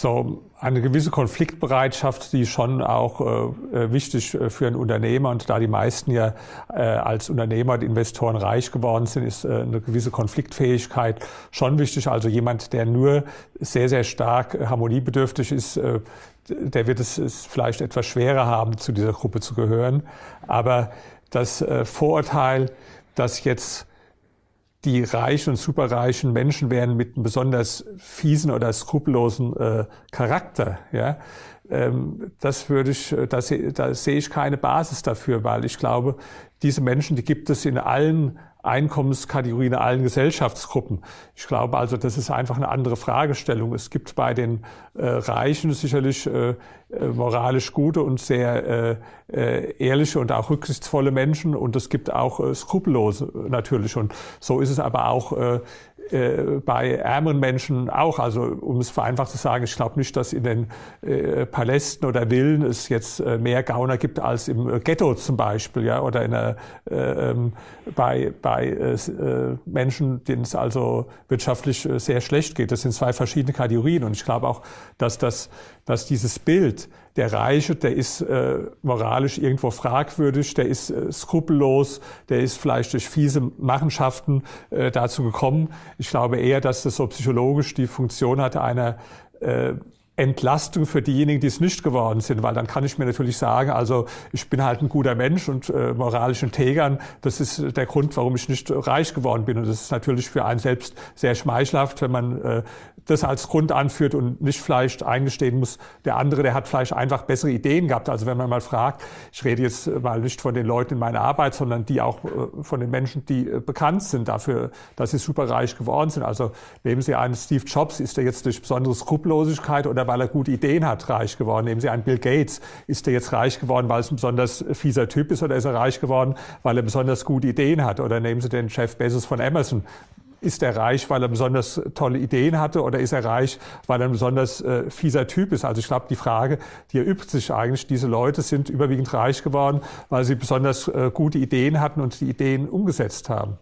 so eine gewisse Konfliktbereitschaft, die schon auch äh, äh wichtig äh, für einen Unternehmer und da die meisten ja äh, als Unternehmer und Investoren reich geworden sind, ist äh, eine gewisse Konfliktfähigkeit schon wichtig. Also jemand, der nur sehr, sehr stark harmoniebedürftig ist, äh, der wird es, es vielleicht etwas schwerer haben, zu dieser Gruppe zu gehören. Aber das Vorurteil, dass jetzt die reichen und superreichen Menschen wären mit einem besonders fiesen oder skrupellosen äh, Charakter, ja, ähm, das würde ich, äh, da, da sehe ich keine Basis dafür, weil ich glaube, diese Menschen, die gibt es in allen Einkommenskategorien, in allen Gesellschaftsgruppen. Ich glaube also, das ist einfach eine andere Fragestellung. Es gibt bei den äh, Reichen sicherlich äh, äh moralisch gute und sehr äh, äh, ehrliche und auch rücksichtsvolle Menschen und es gibt auch äh, skrupellose natürlich. Und so ist es aber auch äh, äh, bei ärmeren Menschen auch. Also um es vereinfacht zu sagen, ich glaube nicht, dass in den äh, Palästen oder Villen es jetzt äh, mehr Gauner gibt als im Ghetto zum Beispiel, ja, oder in äh, ähm, bei, bei äh, Menschen, denen es also wirtschaftlich sehr schlecht geht. Das sind zwei verschiedene Kategorien. Und ich glaube auch, dass das, dass dieses Bild der Reiche, der ist äh, moralisch irgendwo fragwürdig, der ist äh, skrupellos, der ist vielleicht durch fiese Machenschaften äh, dazu gekommen. Ich glaube eher, dass das so psychologisch die Funktion hatte einer äh, Entlastung für diejenigen, die es nicht geworden sind, weil dann kann ich mir natürlich sagen, also ich bin halt ein guter Mensch und äh, moralisch integern, das ist der Grund, warum ich nicht reich geworden bin. Und das ist natürlich für einen selbst sehr schmeichelhaft, wenn man äh, das als Grund anführt und nicht vielleicht eingestehen muss, der andere, der hat vielleicht einfach bessere Ideen gehabt. Also wenn man mal fragt, ich rede jetzt mal nicht von den Leuten in meiner Arbeit, sondern die auch äh, von den Menschen, die äh, bekannt sind dafür, dass sie superreich geworden sind. Also nehmen Sie einen Steve Jobs, ist er jetzt durch besondere Skrupellosigkeit oder weil er gute Ideen hat reich geworden? Nehmen Sie einen Bill Gates, ist er jetzt reich geworden, weil es ein besonders fieser Typ ist oder ist er reich geworden, weil er besonders gute Ideen hat? Oder nehmen Sie den Jeff Bezos von Amazon, ist er reich, weil er besonders tolle Ideen hatte oder ist er reich, weil er ein besonders äh, fieser Typ ist? Also ich glaube, die Frage, die erübt sich eigentlich, diese Leute sind überwiegend reich geworden, weil sie besonders äh, gute Ideen hatten und die Ideen umgesetzt haben.